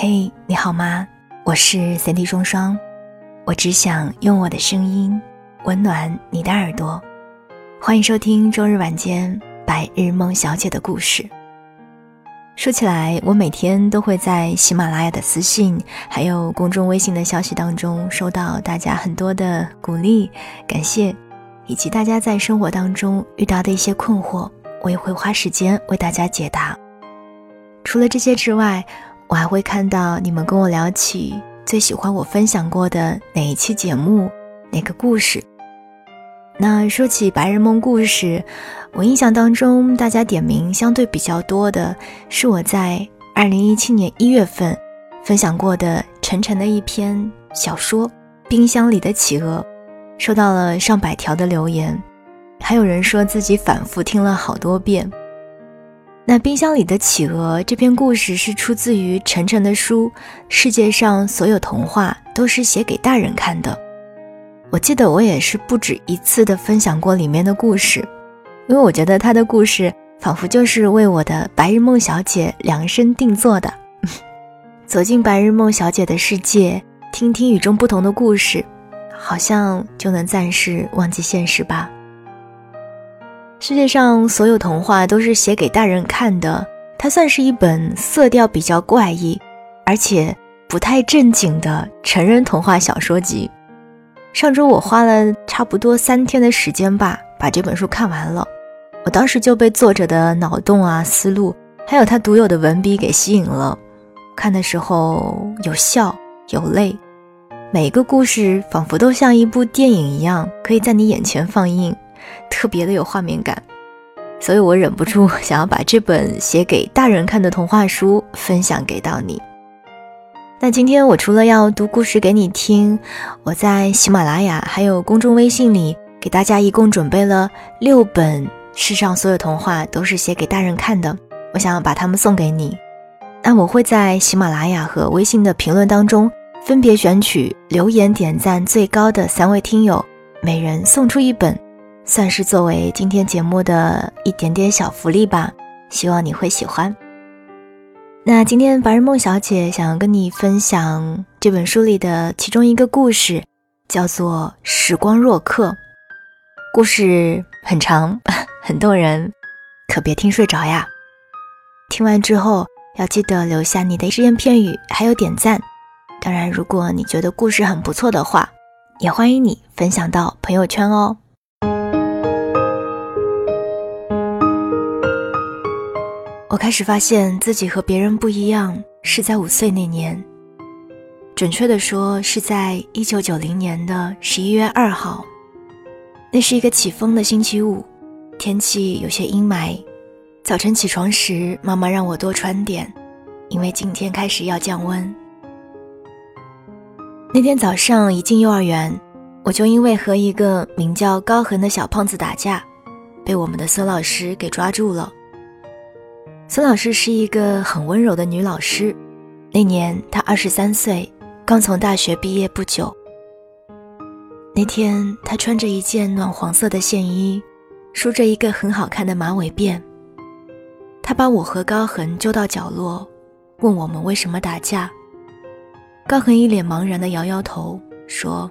嘿，你好吗？我是三 D 双双，我只想用我的声音温暖你的耳朵。欢迎收听周日晚间白日梦小姐的故事。说起来，我每天都会在喜马拉雅的私信，还有公众微信的消息当中收到大家很多的鼓励、感谢，以及大家在生活当中遇到的一些困惑，我也会花时间为大家解答。除了这些之外，我还会看到你们跟我聊起最喜欢我分享过的哪一期节目、哪个故事。那说起白日梦故事，我印象当中大家点名相对比较多的是我在二零一七年一月份分享过的晨晨的一篇小说《冰箱里的企鹅》，收到了上百条的留言，还有人说自己反复听了好多遍。那冰箱里的企鹅这篇故事是出自于晨晨的书《世界上所有童话都是写给大人看的》。我记得我也是不止一次的分享过里面的故事，因为我觉得他的故事仿佛就是为我的白日梦小姐量身定做的。走进白日梦小姐的世界，听听与众不同的故事，好像就能暂时忘记现实吧。世界上所有童话都是写给大人看的。它算是一本色调比较怪异，而且不太正经的成人童话小说集。上周我花了差不多三天的时间吧，把这本书看完了。我当时就被作者的脑洞啊、思路，还有他独有的文笔给吸引了。看的时候有笑有泪，每个故事仿佛都像一部电影一样，可以在你眼前放映。特别的有画面感，所以我忍不住想要把这本写给大人看的童话书分享给到你。那今天我除了要读故事给你听，我在喜马拉雅还有公众微信里给大家一共准备了六本世上所有童话都是写给大人看的，我想要把它们送给你。那我会在喜马拉雅和微信的评论当中分别选取留言点赞最高的三位听友，每人送出一本。算是作为今天节目的一点点小福利吧，希望你会喜欢。那今天白日梦小姐想要跟你分享这本书里的其中一个故事，叫做《时光若客》。故事很长，很动人，可别听睡着呀。听完之后要记得留下你的只言片语，还有点赞。当然，如果你觉得故事很不错的话，也欢迎你分享到朋友圈哦。我开始发现自己和别人不一样，是在五岁那年。准确的说，是在一九九零年的十一月二号。那是一个起风的星期五，天气有些阴霾。早晨起床时，妈妈让我多穿点，因为今天开始要降温。那天早上一进幼儿园，我就因为和一个名叫高恒的小胖子打架，被我们的孙老师给抓住了。孙老师是一个很温柔的女老师。那年她二十三岁，刚从大学毕业不久。那天她穿着一件暖黄色的线衣，梳着一个很好看的马尾辫。她把我和高恒揪到角落，问我们为什么打架。高恒一脸茫然地摇摇头，说：“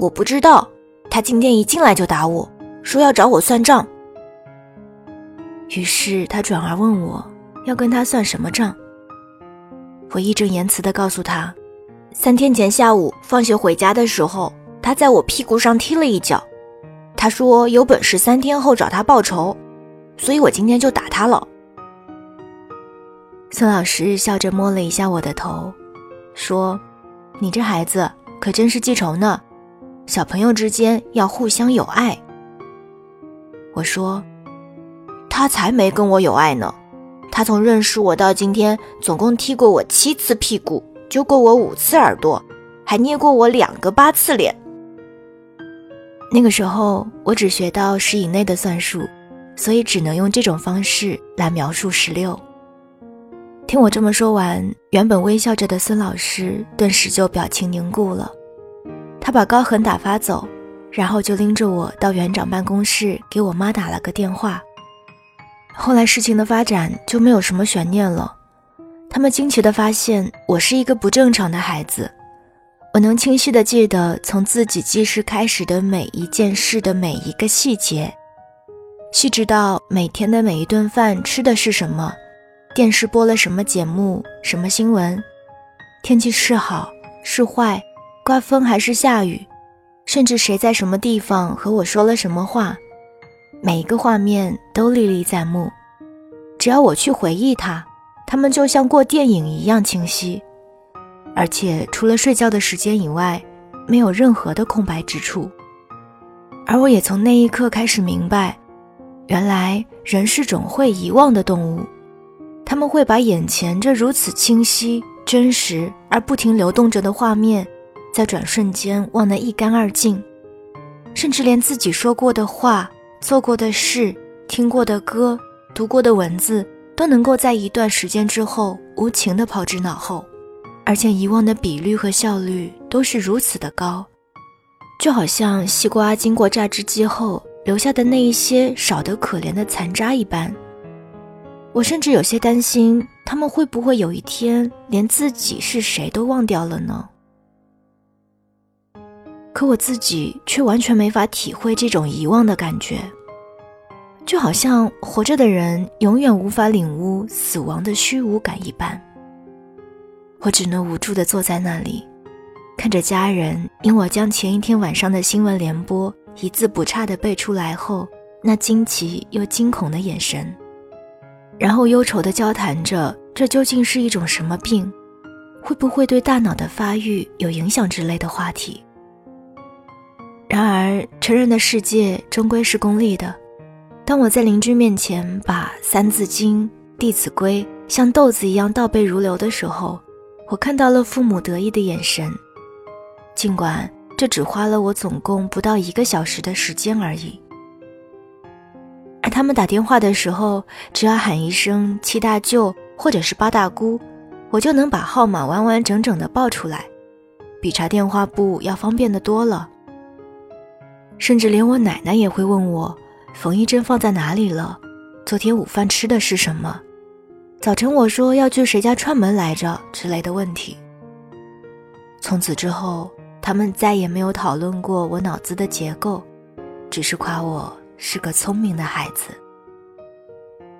我不知道。他今天一进来就打我，说要找我算账。”于是他转而问我。要跟他算什么账？我义正言辞地告诉他，三天前下午放学回家的时候，他在我屁股上踢了一脚。他说有本事三天后找他报仇，所以我今天就打他了。孙老师笑着摸了一下我的头，说：“你这孩子可真是记仇呢。小朋友之间要互相有爱。”我说：“他才没跟我有爱呢。”他从认识我到今天，总共踢过我七次屁股，揪过我五次耳朵，还捏过我两个八次脸。那个时候我只学到十以内的算术，所以只能用这种方式来描述十六。听我这么说完，原本微笑着的孙老师顿时就表情凝固了。他把高恒打发走，然后就拎着我到园长办公室给我妈打了个电话。后来事情的发展就没有什么悬念了。他们惊奇地发现我是一个不正常的孩子。我能清晰地记得从自己记事开始的每一件事的每一个细节，细致到每天的每一顿饭吃的是什么，电视播了什么节目、什么新闻，天气是好是坏，刮风还是下雨，甚至谁在什么地方和我说了什么话，每一个画面都历历在目。只要我去回忆它，它们就像过电影一样清晰。而且除了睡觉的时间以外，没有任何的空白之处。而我也从那一刻开始明白，原来人是种会遗忘的动物，他们会把眼前这如此清晰、真实而不停流动着的画面，在转瞬间忘得一干二净，甚至连自己说过的话、做过的事、听过的歌、读过的文字，都能够在一段时间之后无情地抛之脑后。而且遗忘的比率和效率都是如此的高，就好像西瓜经过榨汁机后留下的那一些少得可怜的残渣一般。我甚至有些担心，他们会不会有一天连自己是谁都忘掉了呢？可我自己却完全没法体会这种遗忘的感觉，就好像活着的人永远无法领悟死亡的虚无感一般。我只能无助地坐在那里，看着家人因我将前一天晚上的新闻联播一字不差地背出来后，那惊奇又惊恐的眼神，然后忧愁地交谈着这究竟是一种什么病，会不会对大脑的发育有影响之类的话题。然而，成人的世界终归是功利的。当我在邻居面前把《三字经》《弟子规》像豆子一样倒背如流的时候，我看到了父母得意的眼神，尽管这只花了我总共不到一个小时的时间而已。而他们打电话的时候，只要喊一声“七大舅”或者是“八大姑”，我就能把号码完完整整的报出来，比查电话簿要方便的多了。甚至连我奶奶也会问我：“缝衣针放在哪里了？昨天午饭吃的是什么？”早晨我说要去谁家串门来着之类的问题。从此之后，他们再也没有讨论过我脑子的结构，只是夸我是个聪明的孩子。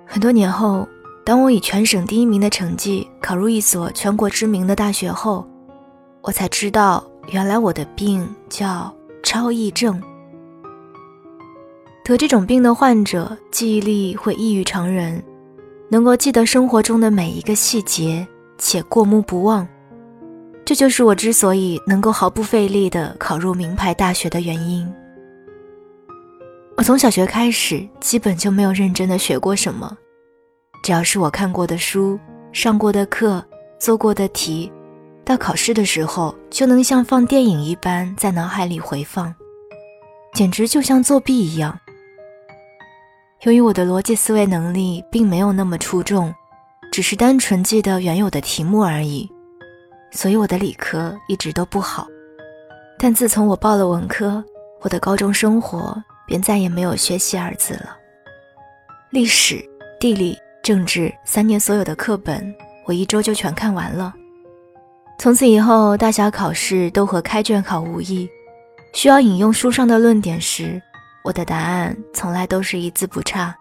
很多年后，当我以全省第一名的成绩考入一所全国知名的大学后，我才知道原来我的病叫超忆症。得这种病的患者记忆力会异于常人。能够记得生活中的每一个细节，且过目不忘，这就是我之所以能够毫不费力地考入名牌大学的原因。我从小学开始，基本就没有认真的学过什么，只要是我看过的书、上过的课、做过的题，到考试的时候就能像放电影一般在脑海里回放，简直就像作弊一样。由于我的逻辑思维能力并没有那么出众，只是单纯记得原有的题目而已，所以我的理科一直都不好。但自从我报了文科，我的高中生活便再也没有学习二字了。历史、地理、政治三年所有的课本，我一周就全看完了。从此以后，大小考试都和开卷考无异，需要引用书上的论点时。我的答案从来都是一字不差，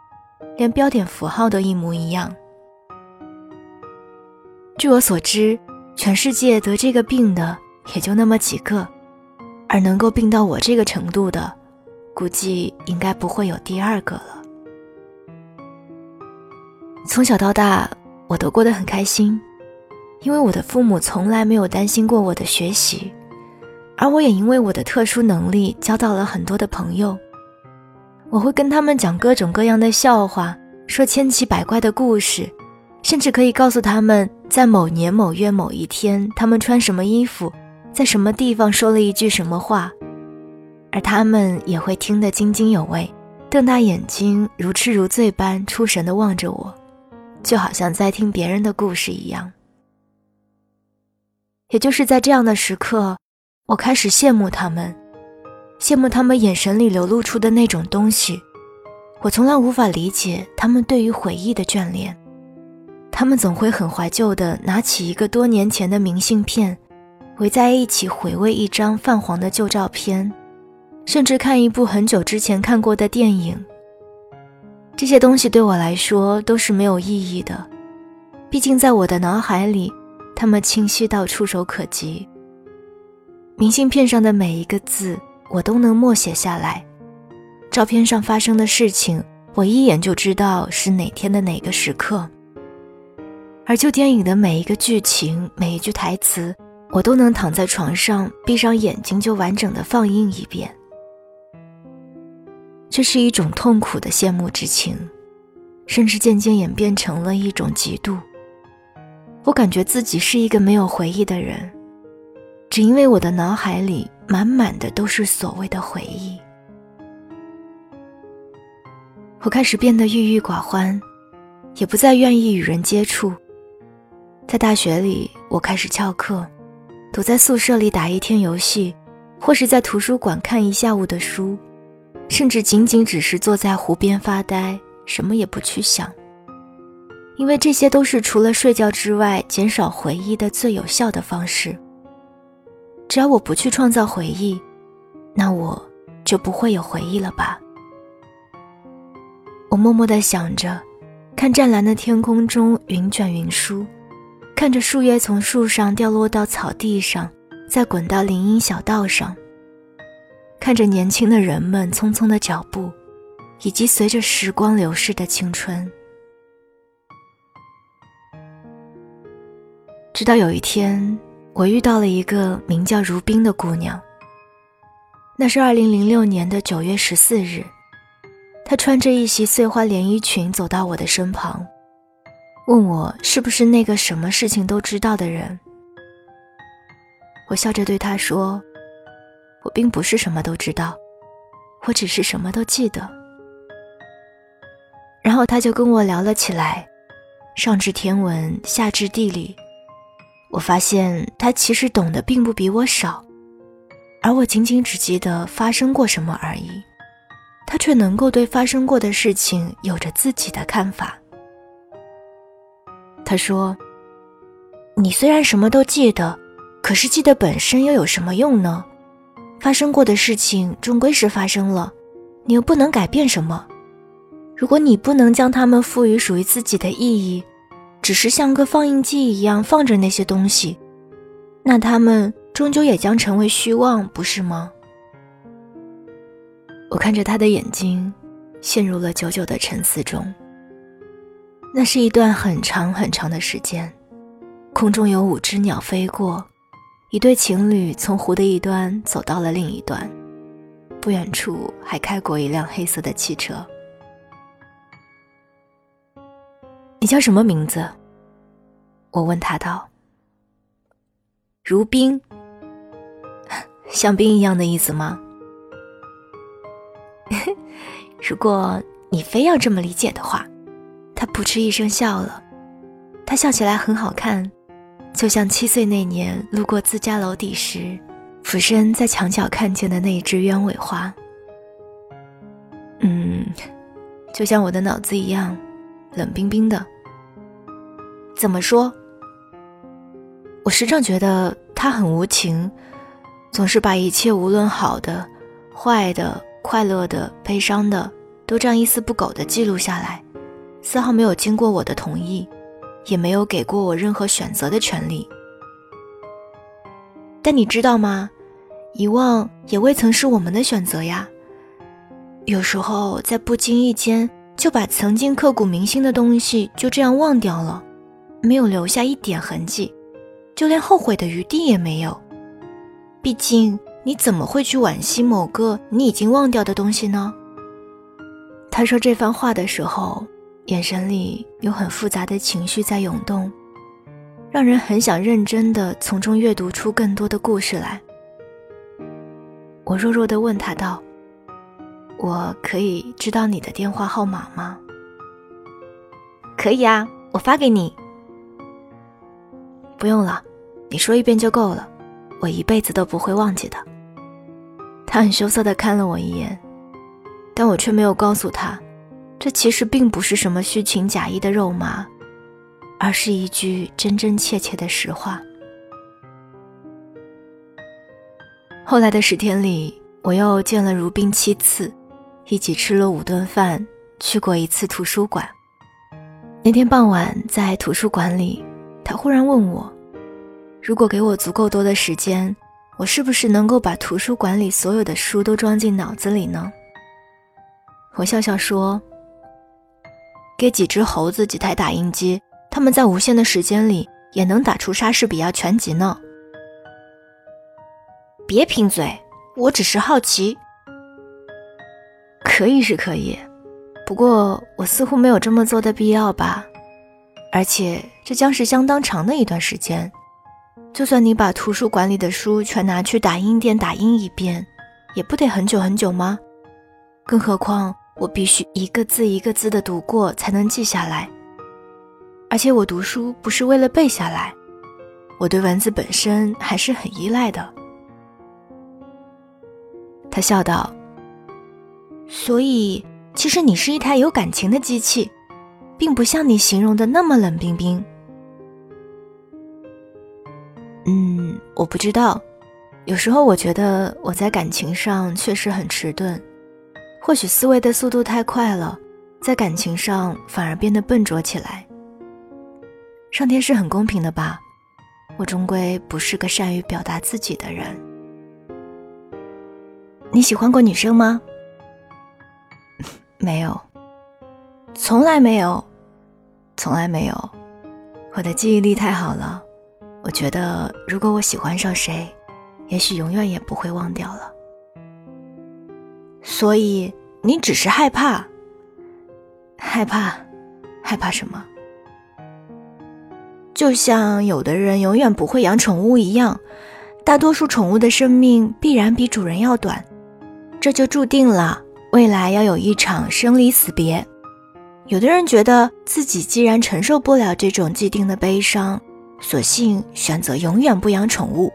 连标点符号都一模一样。据我所知，全世界得这个病的也就那么几个，而能够病到我这个程度的，估计应该不会有第二个了。从小到大，我都过得很开心，因为我的父母从来没有担心过我的学习，而我也因为我的特殊能力交到了很多的朋友。我会跟他们讲各种各样的笑话，说千奇百怪的故事，甚至可以告诉他们在某年某月某一天，他们穿什么衣服，在什么地方说了一句什么话，而他们也会听得津津有味，瞪大眼睛，如痴如醉般出神地望着我，就好像在听别人的故事一样。也就是在这样的时刻，我开始羡慕他们。羡慕他们眼神里流露出的那种东西，我从来无法理解他们对于回忆的眷恋。他们总会很怀旧的拿起一个多年前的明信片，围在一起回味一张泛黄的旧照片，甚至看一部很久之前看过的电影。这些东西对我来说都是没有意义的，毕竟在我的脑海里，它们清晰到触手可及。明信片上的每一个字，我都能默写下来；照片上发生的事情，我一眼就知道是哪天的哪个时刻。而旧电影的每一个剧情、每一句台词，我都能躺在床上，闭上眼睛就完整的放映一遍。这是一种痛苦的羡慕之情，甚至渐渐演变成了一种嫉妒。我感觉自己是一个没有回忆的人，只因为我的脑海里满满的都是所谓的回忆。我开始变得郁郁寡欢，也不再愿意与人接触。在大学里，我开始翘课，躲在宿舍里打一天游戏，或是在图书馆看一下午的书。甚至仅仅只是坐在湖边发呆，什么也不去想，因为这些都是除了睡觉之外减少回忆的最有效的方式。只要我不去创造回忆，那我就不会有回忆了吧？我默默地想着，看湛蓝的天空中云卷云舒，看着树叶从树上掉落到草地上，再滚到林荫小道上。看着年轻的人们匆匆的脚步，以及随着时光流逝的青春。直到有一天，我遇到了一个名叫如冰的姑娘。那是二零零六年的九月十四日，她穿着一袭碎花连衣裙走到我的身旁，问我是不是那个什么事情都知道的人。我笑着对她说。我并不是什么都知道，我只是什么都记得。然后她就跟我聊了起来，上至天文，下至地理。我发现他其实懂得并不比我少，而我仅仅只记得发生过什么而已，他却能够对发生过的事情有着自己的看法。他说：“你虽然什么都记得，可是记得本身又有什么用呢？”发生过的事情终归是发生了，你又不能改变什么。如果你不能将它们赋予属于自己的意义，只是像个放映机一样放着那些东西，那他们终究也将成为虚妄，不是吗？我看着他的眼睛，陷入了久久的沉思中。那是一段很长很长的时间，空中有五只鸟飞过。一对情侣从湖的一端走到了另一端，不远处还开过一辆黑色的汽车。你叫什么名字？我问他道。如冰，像冰一样的意思吗？如果你非要这么理解的话，他扑哧一声笑了，他笑起来很好看。就像七岁那年路过自家楼底时，俯身在墙角看见的那一只鸢尾花。嗯，就像我的脑子一样，冷冰冰的。怎么说？我时常觉得他很无情，总是把一切无论好的、坏的、快乐的、悲伤的，都这样一丝不苟的记录下来，丝毫没有经过我的同意。也没有给过我任何选择的权利，但你知道吗？遗忘也未曾是我们的选择呀。有时候在不经意间就把曾经刻骨铭心的东西就这样忘掉了，没有留下一点痕迹，就连后悔的余地也没有。毕竟你怎么会去惋惜某个你已经忘掉的东西呢？他说这番话的时候。眼神里有很复杂的情绪在涌动，让人很想认真的从中阅读出更多的故事来。我弱弱的问他道：“我可以知道你的电话号码吗？”“可以啊，我发给你。”“不用了，你说一遍就够了，我一辈子都不会忘记的。”他很羞涩的看了我一眼，但我却没有告诉他。这其实并不是什么虚情假意的肉麻，而是一句真真切切的实话。后来的十天里，我又见了如冰七次，一起吃了五顿饭，去过一次图书馆。那天傍晚在图书馆里，他忽然问我：“如果给我足够多的时间，我是不是能够把图书馆里所有的书都装进脑子里呢？”我笑笑说：“给几只猴子几台打印机，他们在无限的时间里也能打出莎士比亚全集呢。”别贫嘴，我只是好奇。可以是可以，不过我似乎没有这么做的必要吧？而且这将是相当长的一段时间。就算你把图书馆里的书全拿去打印店打印一遍，也不得很久很久吗？更何况。我必须一个字一个字的读过才能记下来，而且我读书不是为了背下来，我对文字本身还是很依赖的。他笑道：“所以，其实你是一台有感情的机器，并不像你形容的那么冷冰冰。”嗯，我不知道，有时候我觉得我在感情上确实很迟钝。或许思维的速度太快了，在感情上反而变得笨拙起来。上天是很公平的吧？我终归不是个善于表达自己的人。你喜欢过女生吗？没有，从来没有，从来没有。我的记忆力太好了，我觉得如果我喜欢上谁，也许永远也不会忘掉了。所以你只是害怕，害怕，害怕什么？就像有的人永远不会养宠物一样，大多数宠物的生命必然比主人要短，这就注定了未来要有一场生离死别。有的人觉得自己既然承受不了这种既定的悲伤，索性选择永远不养宠物。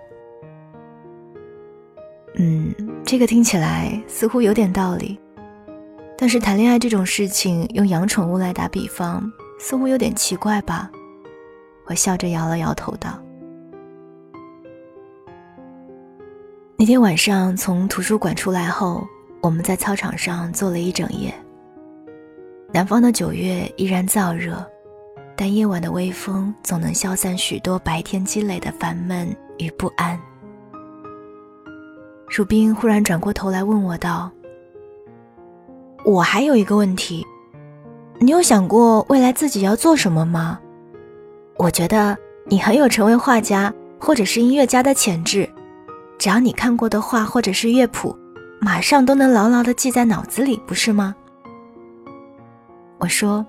嗯，这个听起来似乎有点道理，但是谈恋爱这种事情用养宠物来打比方，似乎有点奇怪吧？我笑着摇了摇头道：“那天晚上从图书馆出来后，我们在操场上坐了一整夜。南方的九月依然燥热，但夜晚的微风总能消散许多白天积累的烦闷与不安。”如冰忽然转过头来问我道：“我还有一个问题，你有想过未来自己要做什么吗？我觉得你很有成为画家或者是音乐家的潜质，只要你看过的画或者是乐谱，马上都能牢牢的记在脑子里，不是吗？”我说：“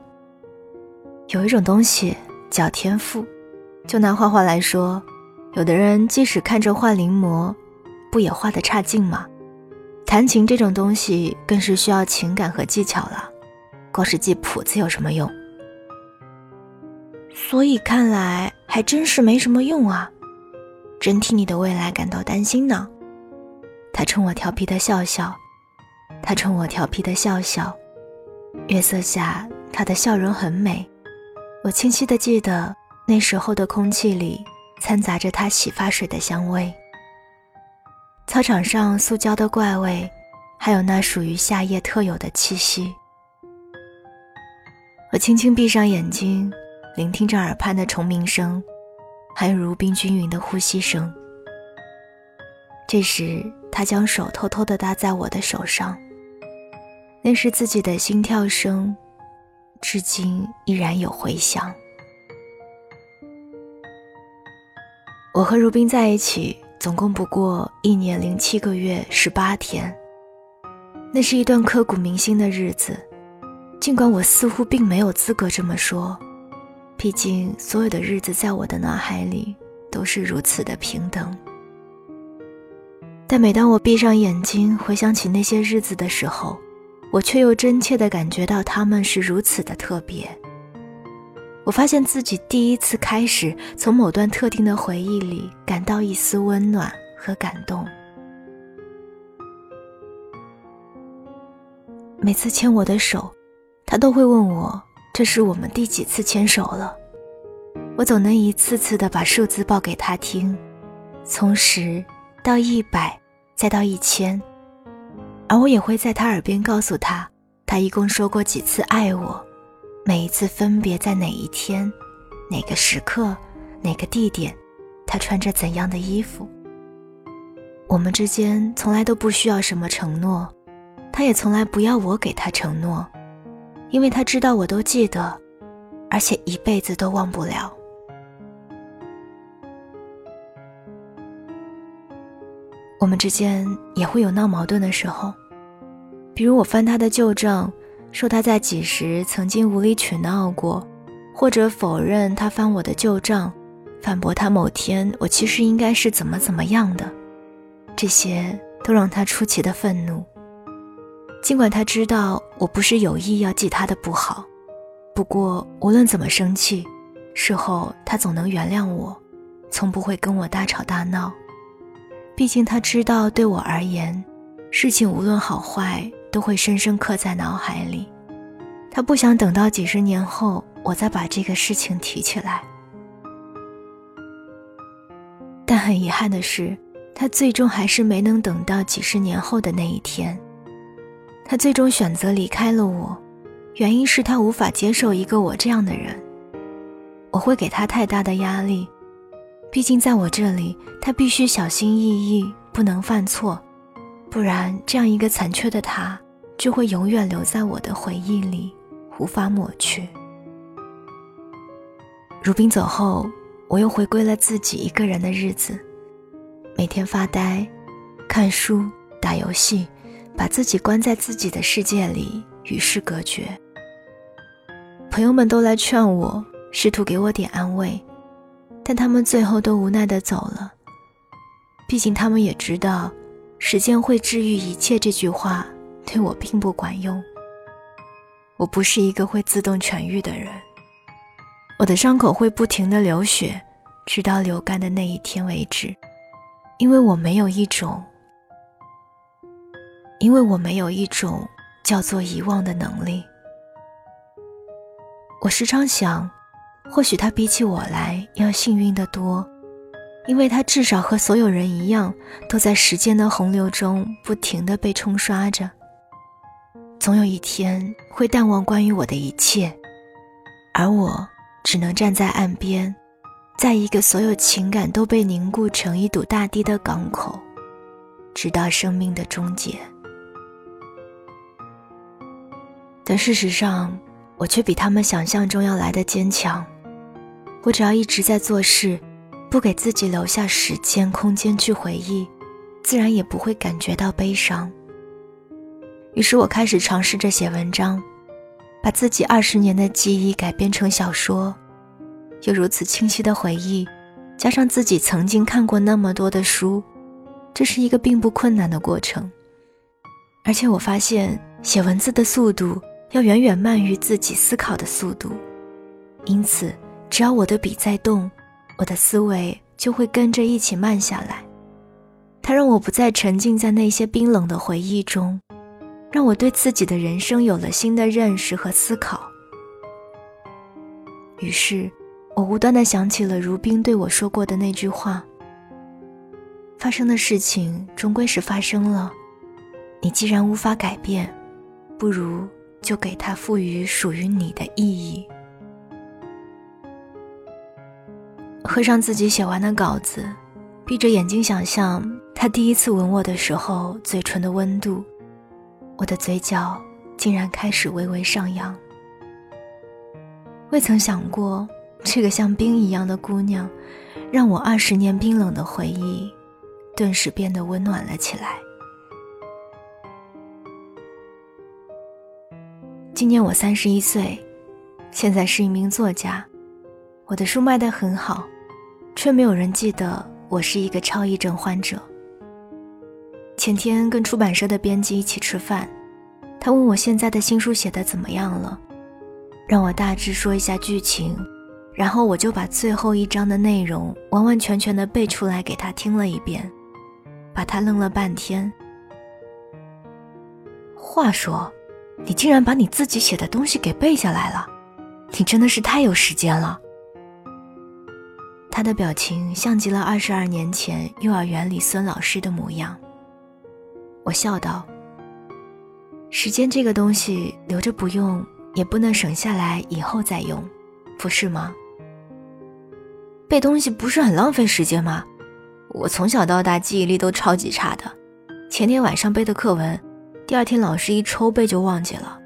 有一种东西叫天赋，就拿画画来说，有的人即使看着画临摹。”不也画的差劲吗？弹琴这种东西更是需要情感和技巧了，光是记谱子有什么用？所以看来还真是没什么用啊，真替你的未来感到担心呢。他冲我调皮的笑笑，他冲我调皮的笑笑，月色下他的笑容很美，我清晰的记得那时候的空气里掺杂着他洗发水的香味。操场上塑胶的怪味，还有那属于夏夜特有的气息。我轻轻闭上眼睛，聆听着耳畔的虫鸣声，还有如冰均匀的呼吸声。这时，他将手偷偷地搭在我的手上，那是自己的心跳声，至今依然有回响。我和如冰在一起。总共不过一年零七个月十八天，那是一段刻骨铭心的日子。尽管我似乎并没有资格这么说，毕竟所有的日子在我的脑海里都是如此的平等。但每当我闭上眼睛回想起那些日子的时候，我却又真切地感觉到他们是如此的特别。我发现自己第一次开始从某段特定的回忆里感到一丝温暖和感动。每次牵我的手，他都会问我这是我们第几次牵手了。我总能一次次的把数字报给他听，从十到一百，再到一千，而我也会在他耳边告诉他，他一共说过几次爱我，每一次分别在哪一天、哪个时刻、哪个地点，他穿着怎样的衣服。我们之间从来都不需要什么承诺，他也从来不要我给他承诺，因为他知道我都记得，而且一辈子都忘不了。我们之间也会有闹矛盾的时候，比如我翻他的旧账，说他在几时曾经无理取闹过，或者否认他翻我的旧账，反驳他某天我其实应该是怎么怎么样的。这些都让他出奇的愤怒。尽管他知道我不是有意要记他的不好，不过无论怎么生气，事后他总能原谅我，从不会跟我大吵大闹。毕竟他知道，对我而言，事情无论好坏都会深深刻在脑海里。他不想等到几十年后，我再把这个事情提起来。但很遗憾的是。他最终还是没能等到几十年后的那一天。他最终选择离开了我，原因是他无法接受一个我这样的人。我会给他太大的压力，毕竟在我这里，他必须小心翼翼，不能犯错，不然这样一个残缺的他就会永远留在我的回忆里，无法抹去。如冰走后，我又回归了自己一个人的日子。每天发呆、看书、打游戏，把自己关在自己的世界里，与世隔绝。朋友们都来劝我，试图给我点安慰，但他们最后都无奈的走了。毕竟他们也知道，“时间会治愈一切”这句话对我并不管用。我不是一个会自动痊愈的人，我的伤口会不停的流血，直到流干的那一天为止。因为我没有一种，因为我没有一种叫做遗忘的能力。我时常想，或许他比起我来要幸运的多，因为他至少和所有人一样，都在时间的洪流中不停的被冲刷着。总有一天会淡忘关于我的一切，而我只能站在岸边。在一个所有情感都被凝固成一堵大堤的港口，直到生命的终结。但事实上，我却比他们想象中要来的坚强。我只要一直在做事，不给自己留下时间空间去回忆，自然也不会感觉到悲伤。于是我开始尝试着写文章，把自己二十年的记忆改编成小说。有如此清晰的回忆，加上自己曾经看过那么多的书，这是一个并不困难的过程。而且我发现写文字的速度要远远慢于自己思考的速度，因此只要我的笔在动，我的思维就会跟着一起慢下来。它让我不再沉浸在那些冰冷的回忆中，让我对自己的人生有了新的认识和思考。于是。我无端的想起了如冰对我说过的那句话：“发生的事情终归是发生了，你既然无法改变，不如就给它赋予属于你的意义。”合上自己写完的稿子，闭着眼睛想象他第一次吻我的时候嘴唇的温度，我的嘴角竟然开始微微上扬。未曾想过。这个像冰一样的姑娘，让我二十年冰冷的回忆，顿时变得温暖了起来。今年我三十一岁，现在是一名作家，我的书卖得很好，却没有人记得我是一个超忆症患者。前天跟出版社的编辑一起吃饭，他问我现在的新书写的怎么样了，让我大致说一下剧情。然后我就把最后一章的内容完完全全的背出来给他听了一遍，把他愣了半天。话说，你竟然把你自己写的东西给背下来了，你真的是太有时间了。他的表情像极了二十二年前幼儿园里孙老师的模样。我笑道：“时间这个东西，留着不用，也不能省下来以后再用，不是吗？背东西不是很浪费时间吗？我从小到大记忆力都超级差的，前天晚上背的课文，第二天老师一抽背就忘记了。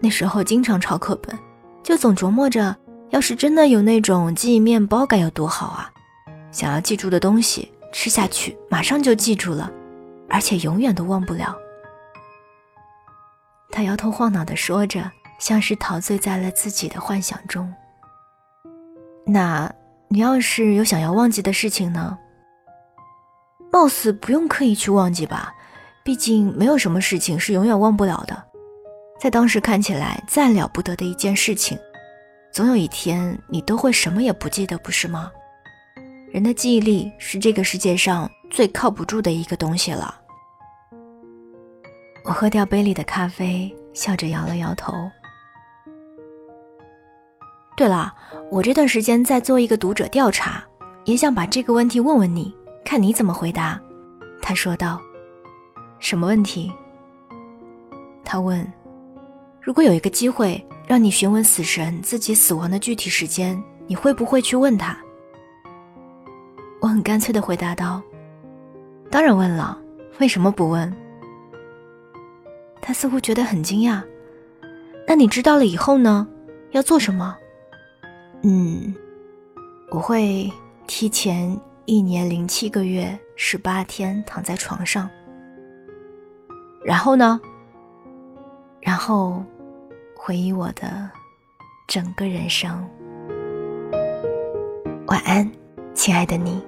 那时候经常抄课本，就总琢磨着。”要是真的有那种记忆面包该有多好啊！想要记住的东西吃下去，马上就记住了，而且永远都忘不了。他摇头晃脑的说着，像是陶醉在了自己的幻想中。那你要是有想要忘记的事情呢？貌似不用刻意去忘记吧，毕竟没有什么事情是永远忘不了的。在当时看起来再了不得的一件事情。总有一天，你都会什么也不记得，不是吗？人的记忆力是这个世界上最靠不住的一个东西了。我喝掉杯里的咖啡，笑着摇了摇头。对了，我这段时间在做一个读者调查，也想把这个问题问问你，看你怎么回答。他说道：“什么问题？”他问：“如果有一个机会。”让你询问死神自己死亡的具体时间，你会不会去问他？我很干脆的回答道：“当然问了，为什么不问？”他似乎觉得很惊讶。那你知道了以后呢？要做什么？嗯，我会提前一年零七个月十八天躺在床上。然后呢？然后。回忆我的整个人生。晚安，亲爱的你。